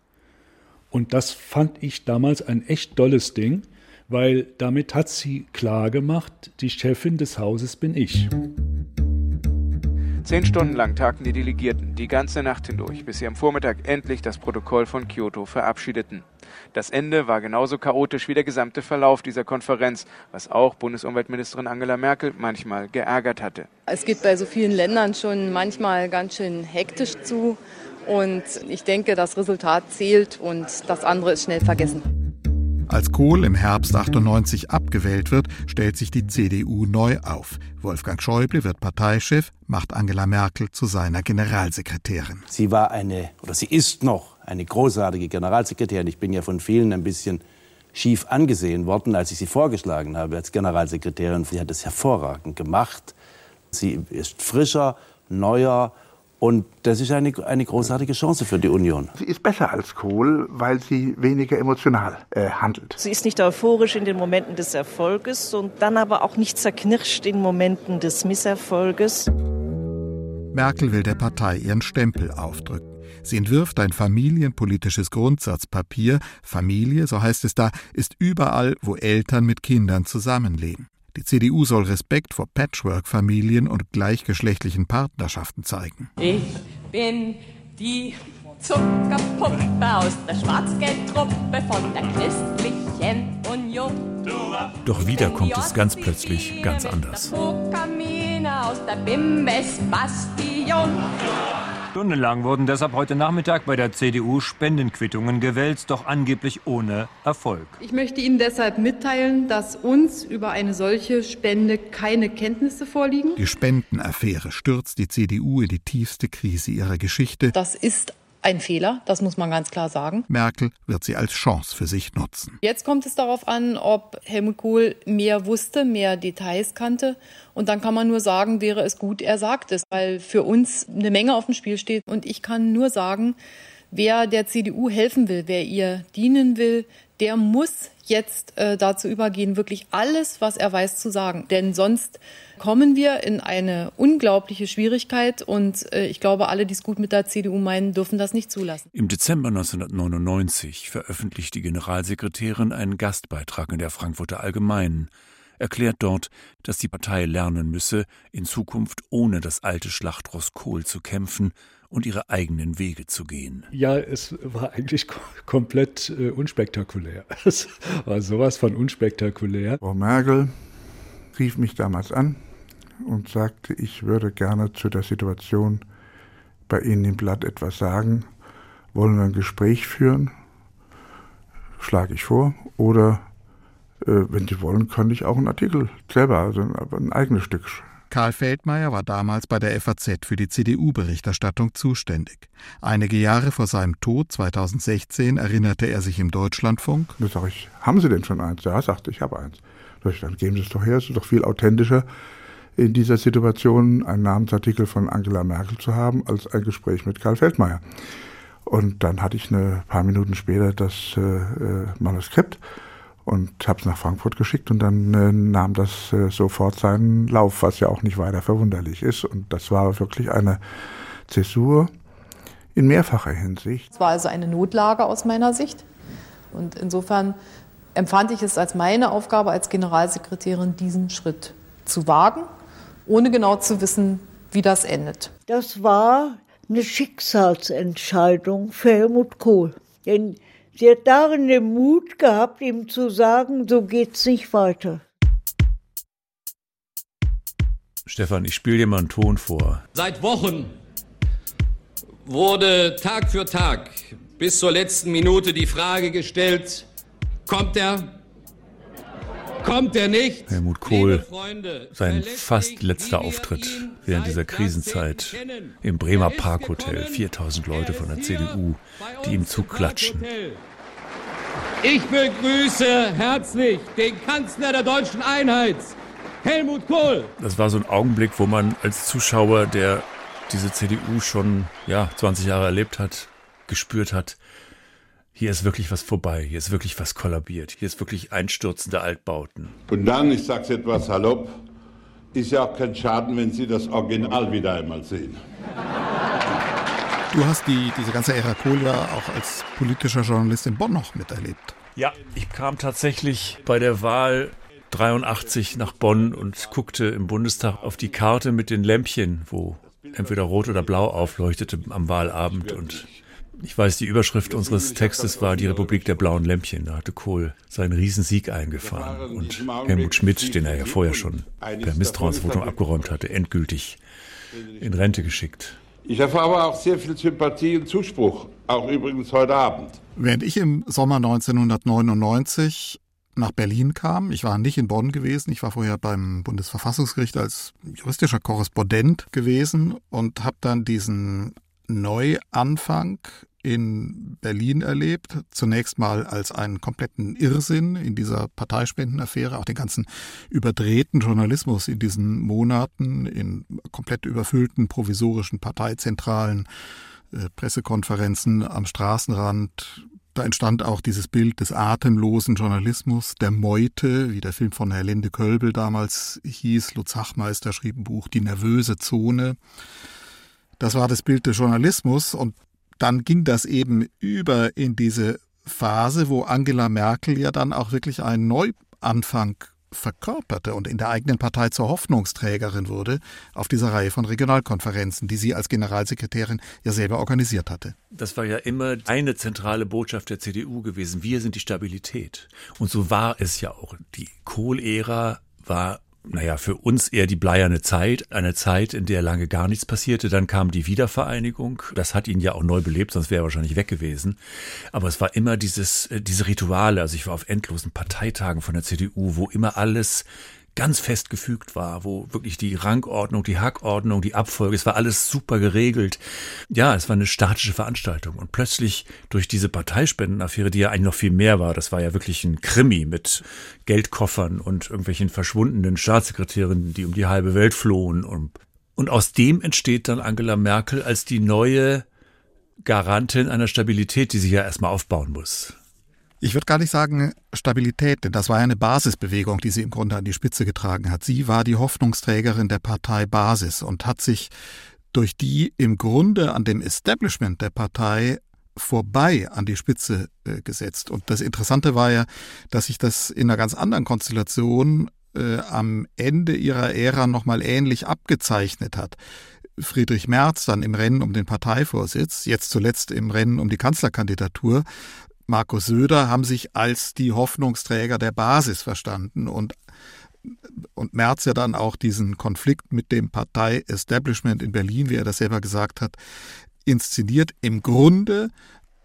Und das fand ich damals ein echt tolles Ding, weil damit hat sie klar gemacht, die Chefin des Hauses bin ich. Zehn Stunden lang tagten die Delegierten die ganze Nacht hindurch, bis sie am Vormittag endlich das Protokoll von Kyoto verabschiedeten. Das Ende war genauso chaotisch wie der gesamte Verlauf dieser Konferenz, was auch Bundesumweltministerin Angela Merkel manchmal geärgert hatte. Es geht bei so vielen Ländern schon manchmal ganz schön hektisch zu. Und ich denke, das Resultat zählt und das andere ist schnell vergessen. Als Kohl im Herbst 98 abgewählt wird, stellt sich die CDU neu auf. Wolfgang Schäuble wird Parteichef, macht Angela Merkel zu seiner Generalsekretärin. Sie war eine, oder sie ist noch eine großartige Generalsekretärin. Ich bin ja von vielen ein bisschen schief angesehen worden, als ich sie vorgeschlagen habe als Generalsekretärin. Sie hat es hervorragend gemacht. Sie ist frischer, neuer, und das ist eine, eine großartige Chance für die Union. Sie ist besser als Kohl, weil sie weniger emotional äh, handelt. Sie ist nicht euphorisch in den Momenten des Erfolges und dann aber auch nicht zerknirscht in Momenten des Misserfolges. Merkel will der Partei ihren Stempel aufdrücken. Sie entwirft ein familienpolitisches Grundsatzpapier. Familie, so heißt es da, ist überall, wo Eltern mit Kindern zusammenleben. Die CDU soll Respekt vor Patchwork-Familien und gleichgeschlechtlichen Partnerschaften zeigen. Ich bin die Zuckerpuppe aus der Schwarzgeldtruppe von der Christlichen Union. Doch wieder kommt es ganz plötzlich ganz anders. aus der Bimbes Bastion. Stundenlang wurden deshalb heute Nachmittag bei der CDU Spendenquittungen gewälzt, doch angeblich ohne Erfolg. Ich möchte Ihnen deshalb mitteilen, dass uns über eine solche Spende keine Kenntnisse vorliegen. Die Spendenaffäre stürzt die CDU in die tiefste Krise ihrer Geschichte. Das ist ein Fehler, das muss man ganz klar sagen. Merkel wird sie als Chance für sich nutzen. Jetzt kommt es darauf an, ob Helmut Kohl mehr wusste, mehr Details kannte. Und dann kann man nur sagen, wäre es gut, er sagt es, weil für uns eine Menge auf dem Spiel steht. Und ich kann nur sagen, wer der CDU helfen will, wer ihr dienen will, der muss jetzt äh, dazu übergehen, wirklich alles, was er weiß, zu sagen. Denn sonst kommen wir in eine unglaubliche Schwierigkeit und äh, ich glaube, alle, die es gut mit der CDU meinen, dürfen das nicht zulassen. Im Dezember 1999 veröffentlicht die Generalsekretärin einen Gastbeitrag in der Frankfurter Allgemeinen, erklärt dort, dass die Partei lernen müsse, in Zukunft ohne das alte Schlachtross Kohl zu kämpfen und ihre eigenen Wege zu gehen. Ja, es war eigentlich komplett äh, unspektakulär. Es war sowas von unspektakulär. Frau Merkel rief mich damals an und sagte, ich würde gerne zu der Situation bei Ihnen im Blatt etwas sagen. Wollen wir ein Gespräch führen? Schlage ich vor. Oder äh, wenn Sie wollen, kann ich auch einen Artikel selber, also ein, ein eigenes Stück Karl Feldmeier war damals bei der FAZ für die CDU-Berichterstattung zuständig. Einige Jahre vor seinem Tod, 2016, erinnerte er sich im Deutschlandfunk. Da sage ich, haben Sie denn schon eins? Ja, sagte ich, habe eins. Da ich, dann geben Sie es doch her, es ist doch viel authentischer, in dieser Situation einen Namensartikel von Angela Merkel zu haben, als ein Gespräch mit Karl Feldmeier. Und dann hatte ich ein paar Minuten später das äh, äh Manuskript und habe es nach Frankfurt geschickt und dann äh, nahm das äh, sofort seinen Lauf, was ja auch nicht weiter verwunderlich ist. Und das war wirklich eine Zäsur in mehrfacher Hinsicht. Es war also eine Notlage aus meiner Sicht. Und insofern empfand ich es als meine Aufgabe als Generalsekretärin, diesen Schritt zu wagen ohne genau zu wissen, wie das endet. Das war eine Schicksalsentscheidung für Helmut Kohl. Denn sie hat darin den Mut gehabt, ihm zu sagen, so geht's nicht weiter. Stefan, ich spiele dir mal einen Ton vor. Seit Wochen wurde Tag für Tag bis zur letzten Minute die Frage gestellt, kommt er? Kommt er nicht? Helmut Kohl, sein fast letzter Auftritt während dieser Krisenzeit im Bremer Parkhotel. 4000 Leute von der CDU, die ihm zuklatschen. Ich begrüße herzlich den Kanzler der deutschen Einheit, Helmut Kohl. Das war so ein Augenblick, wo man als Zuschauer, der diese CDU schon ja, 20 Jahre erlebt hat, gespürt hat, hier ist wirklich was vorbei, hier ist wirklich was kollabiert, hier ist wirklich einstürzende Altbauten. Und dann, ich sage es etwas salopp, ist ja auch kein Schaden, wenn Sie das Original wieder einmal sehen. Du hast die, diese ganze Ära Kohl ja auch als politischer Journalist in Bonn noch miterlebt. Ja, ich kam tatsächlich bei der Wahl 83 nach Bonn und guckte im Bundestag auf die Karte mit den Lämpchen, wo entweder rot oder blau aufleuchtete am Wahlabend und ich weiß, die Überschrift unseres Textes war die Republik der blauen Lämpchen. Da hatte Kohl seinen Riesensieg eingefahren und Helmut Schmidt, den er ja vorher schon per Misstrauensvotum abgeräumt hatte, endgültig in Rente geschickt. Ich erfahre auch sehr viel Sympathie und Zuspruch, auch übrigens heute Abend. Während ich im Sommer 1999 nach Berlin kam. Ich war nicht in Bonn gewesen. Ich war vorher beim Bundesverfassungsgericht als juristischer Korrespondent gewesen und habe dann diesen Neuanfang in Berlin erlebt. Zunächst mal als einen kompletten Irrsinn in dieser Parteispendenaffäre, auch den ganzen überdrehten Journalismus in diesen Monaten, in komplett überfüllten provisorischen Parteizentralen, äh, Pressekonferenzen am Straßenrand. Da entstand auch dieses Bild des atemlosen Journalismus, der Meute, wie der Film von Herr Linde Kölbel damals hieß. Lutz Hachmeister schrieb ein Buch Die nervöse Zone. Das war das Bild des Journalismus und dann ging das eben über in diese Phase, wo Angela Merkel ja dann auch wirklich einen Neuanfang verkörperte und in der eigenen Partei zur Hoffnungsträgerin wurde auf dieser Reihe von Regionalkonferenzen, die sie als Generalsekretärin ja selber organisiert hatte. Das war ja immer eine zentrale Botschaft der CDU gewesen. Wir sind die Stabilität. Und so war es ja auch. Die Kohl-Ära war naja, für uns eher die bleierne Zeit, eine Zeit, in der lange gar nichts passierte. Dann kam die Wiedervereinigung. Das hat ihn ja auch neu belebt, sonst wäre er wahrscheinlich weg gewesen. Aber es war immer dieses, äh, diese Rituale. Also ich war auf endlosen Parteitagen von der CDU, wo immer alles ganz fest gefügt war, wo wirklich die Rangordnung, die Hackordnung, die Abfolge, es war alles super geregelt. Ja, es war eine statische Veranstaltung. Und plötzlich durch diese Parteispendenaffäre, die ja eigentlich noch viel mehr war, das war ja wirklich ein Krimi mit Geldkoffern und irgendwelchen verschwundenen Staatssekretärinnen, die um die halbe Welt flohen. Und, und aus dem entsteht dann Angela Merkel als die neue Garantin einer Stabilität, die sie ja erstmal aufbauen muss. Ich würde gar nicht sagen Stabilität, denn das war ja eine Basisbewegung, die sie im Grunde an die Spitze getragen hat. Sie war die Hoffnungsträgerin der Partei Basis und hat sich durch die im Grunde an dem Establishment der Partei vorbei an die Spitze äh, gesetzt. Und das Interessante war ja, dass sich das in einer ganz anderen Konstellation äh, am Ende ihrer Ära nochmal ähnlich abgezeichnet hat. Friedrich Merz dann im Rennen um den Parteivorsitz, jetzt zuletzt im Rennen um die Kanzlerkandidatur, Markus Söder haben sich als die Hoffnungsträger der Basis verstanden und und Merz ja dann auch diesen Konflikt mit dem Partei-Establishment in Berlin, wie er das selber gesagt hat, inszeniert, im Grunde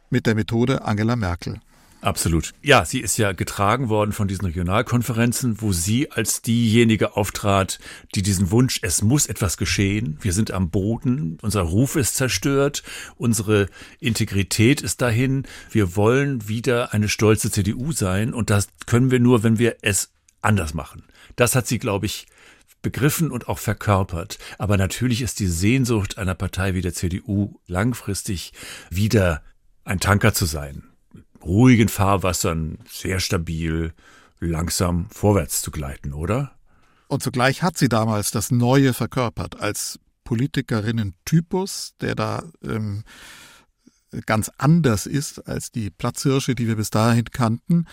mit der Methode Angela Merkel. Absolut. Ja, sie ist ja getragen worden von diesen Regionalkonferenzen, wo sie als diejenige auftrat, die diesen Wunsch, es muss etwas geschehen, wir sind am Boden, unser Ruf ist zerstört, unsere Integrität ist dahin, wir wollen wieder eine stolze CDU sein und das können wir nur, wenn wir es anders machen. Das hat sie, glaube ich, begriffen und auch verkörpert. Aber natürlich ist die Sehnsucht einer Partei wie der CDU langfristig wieder ein Tanker zu sein ruhigen Fahrwassern sehr stabil, langsam vorwärts zu gleiten, oder? Und zugleich hat sie damals das Neue verkörpert als Politikerinnen-Typus, der da ähm, ganz anders ist als die Platzhirsche, die wir bis dahin kannten,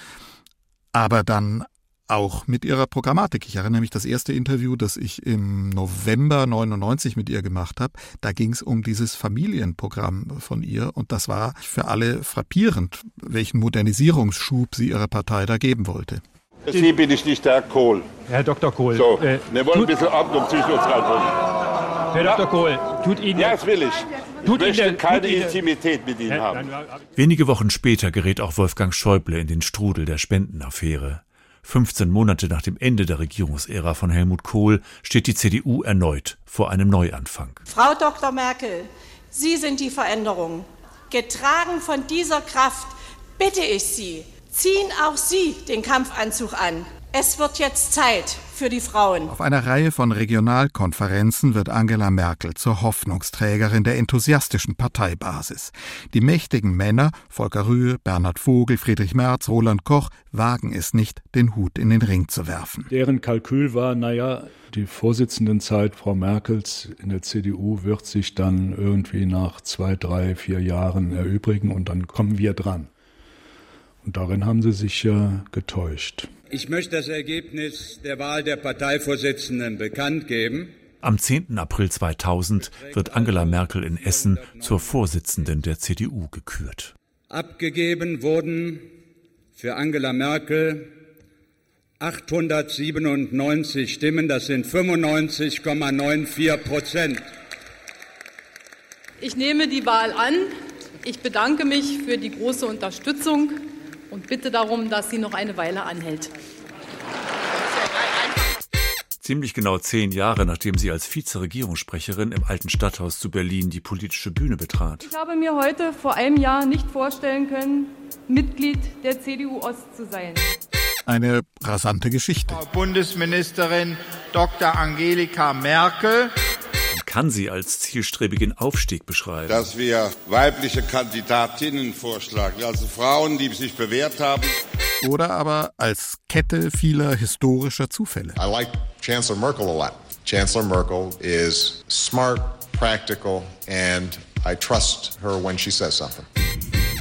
aber dann auch mit ihrer Programmatik. Ich erinnere mich das erste Interview, das ich im November 99 mit ihr gemacht habe. Da ging es um dieses Familienprogramm von ihr und das war für alle frappierend, welchen Modernisierungsschub sie ihrer Partei da geben wollte. Sie bin ich nicht der Herr Kohl. Herr Dr. Kohl. So, äh, wir wollen ein bisschen Ordnung zwischen uns reinbringen. Herr Dr. Kohl, tut Ihnen. Ja, das will ich. Tut ich möchte Ihnen- keine Intimität mit Ihnen haben. Wenige Wochen später gerät auch Wolfgang Schäuble in den Strudel der Spendenaffäre. 15 Monate nach dem Ende der Regierungsära von Helmut Kohl steht die CDU erneut vor einem Neuanfang. Frau Dr. Merkel, Sie sind die Veränderung. Getragen von dieser Kraft bitte ich Sie, ziehen auch Sie den Kampfanzug an. Es wird jetzt Zeit für die Frauen. Auf einer Reihe von Regionalkonferenzen wird Angela Merkel zur Hoffnungsträgerin der enthusiastischen Parteibasis. Die mächtigen Männer, Volker Rühe, Bernhard Vogel, Friedrich Merz, Roland Koch, wagen es nicht, den Hut in den Ring zu werfen. Deren Kalkül war, naja, die Vorsitzendenzeit Frau Merkels in der CDU wird sich dann irgendwie nach zwei, drei, vier Jahren erübrigen und dann kommen wir dran. Und darin haben sie sich ja getäuscht. Ich möchte das Ergebnis der Wahl der Parteivorsitzenden bekannt geben. Am 10. April 2000 wird Angela Merkel in Essen zur Vorsitzenden der CDU gekürt. Abgegeben wurden für Angela Merkel 897 Stimmen, das sind 95,94 Prozent. Ich nehme die Wahl an. Ich bedanke mich für die große Unterstützung und bitte darum, dass sie noch eine Weile anhält. Ziemlich genau zehn Jahre nachdem sie als Vizeregierungssprecherin im alten Stadthaus zu Berlin die politische Bühne betrat. Ich habe mir heute vor einem Jahr nicht vorstellen können, Mitglied der CDU Ost zu sein. Eine rasante Geschichte. Frau Bundesministerin Dr. Angelika Merkel. Kann sie als zielstrebigen Aufstieg beschreiben. Dass wir weibliche Kandidatinnen vorschlagen, also Frauen, die sich bewährt haben. Oder aber als Kette vieler historischer Zufälle. I like Chancellor Merkel a lot. Chancellor Merkel is smart, practical, and I trust her when she says something.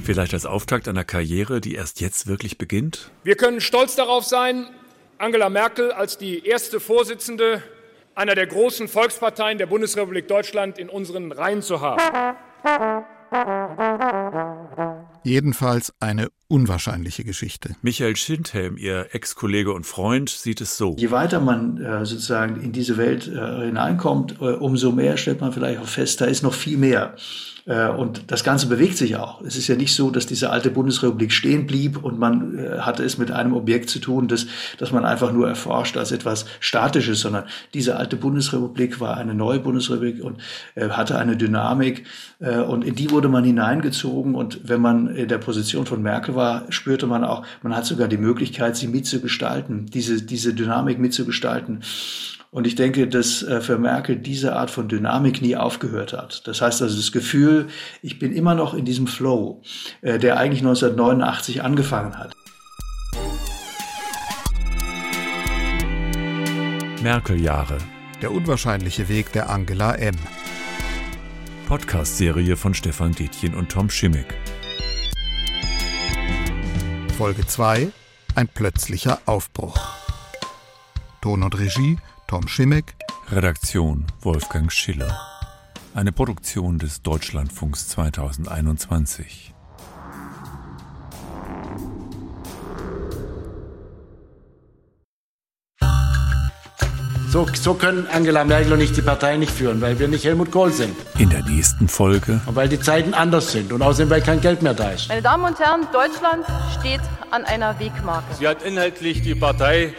Vielleicht als Auftakt einer Karriere, die erst jetzt wirklich beginnt? Wir können stolz darauf sein, Angela Merkel als die erste Vorsitzende einer der großen Volksparteien der Bundesrepublik Deutschland in unseren Reihen zu haben. Jedenfalls eine unwahrscheinliche Geschichte. Michael Schindhelm, ihr Ex-Kollege und Freund, sieht es so. Je weiter man äh, sozusagen in diese Welt äh, hineinkommt, äh, umso mehr stellt man vielleicht auch fest, da ist noch viel mehr. Äh, und das Ganze bewegt sich auch. Es ist ja nicht so, dass diese alte Bundesrepublik stehen blieb und man äh, hatte es mit einem Objekt zu tun, das, das man einfach nur erforscht als etwas Statisches, sondern diese alte Bundesrepublik war eine neue Bundesrepublik und äh, hatte eine Dynamik äh, und in die wurde man hineingezogen und wenn man in der Position von Merkel war, spürte man auch, man hat sogar die Möglichkeit, sie mitzugestalten, diese, diese Dynamik mitzugestalten. Und ich denke, dass äh, für Merkel diese Art von Dynamik nie aufgehört hat. Das heißt also das Gefühl, ich bin immer noch in diesem Flow, äh, der eigentlich 1989 angefangen hat. Merkel-Jahre. Der unwahrscheinliche Weg der Angela M. Podcast-Serie von Stefan Detjen und Tom Schimmick. Folge 2 Ein plötzlicher Aufbruch. Ton und Regie Tom Schimmick. Redaktion Wolfgang Schiller. Eine Produktion des Deutschlandfunks 2021. So, so können Angela Merkel und ich die Partei nicht führen, weil wir nicht Helmut Kohl sind. In der nächsten Folge Und weil die Zeiten anders sind und außerdem, weil kein Geld mehr da ist. Meine Damen und Herren, Deutschland steht an einer Wegmarke. Sie hat inhaltlich die Partei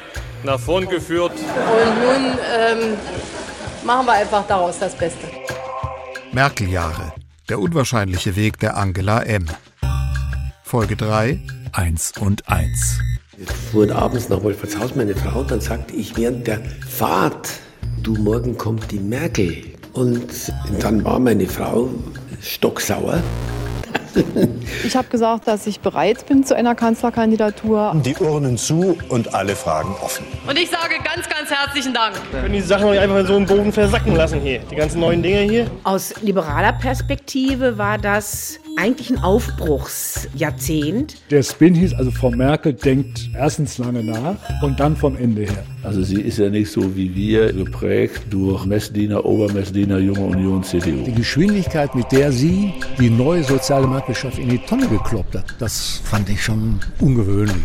nach vorn geführt. Und nun ähm, machen wir einfach daraus das Beste. Merkel-Jahre. Der unwahrscheinliche Weg der Angela M. Folge 3 1 und 1. Jetzt fuhr abends nach Wolfertshaus meine Frau und dann sagte ich während der Fahrt, du, morgen kommt die Merkel. Und dann war meine Frau stocksauer. Ich habe gesagt, dass ich bereit bin zu einer Kanzlerkandidatur. Die Urnen zu und alle Fragen offen. Und ich sage ganz, ganz herzlichen Dank. Wir können die Sachen nicht einfach so im Boden versacken lassen hier. Die ganzen neuen Dinge hier. Aus liberaler Perspektive war das eigentlich ein Aufbruchsjahrzehnt. Der Spin hieß also, Frau Merkel denkt erstens lange nach und dann vom Ende her. Also sie ist ja nicht so wie wir geprägt durch Messdiener, Obermessdiener, Junge Union, CDU. Die Geschwindigkeit, mit der sie die neue soziale Marktwirtschaft in die Tonne gekloppt hat, das fand ich schon ungewöhnlich.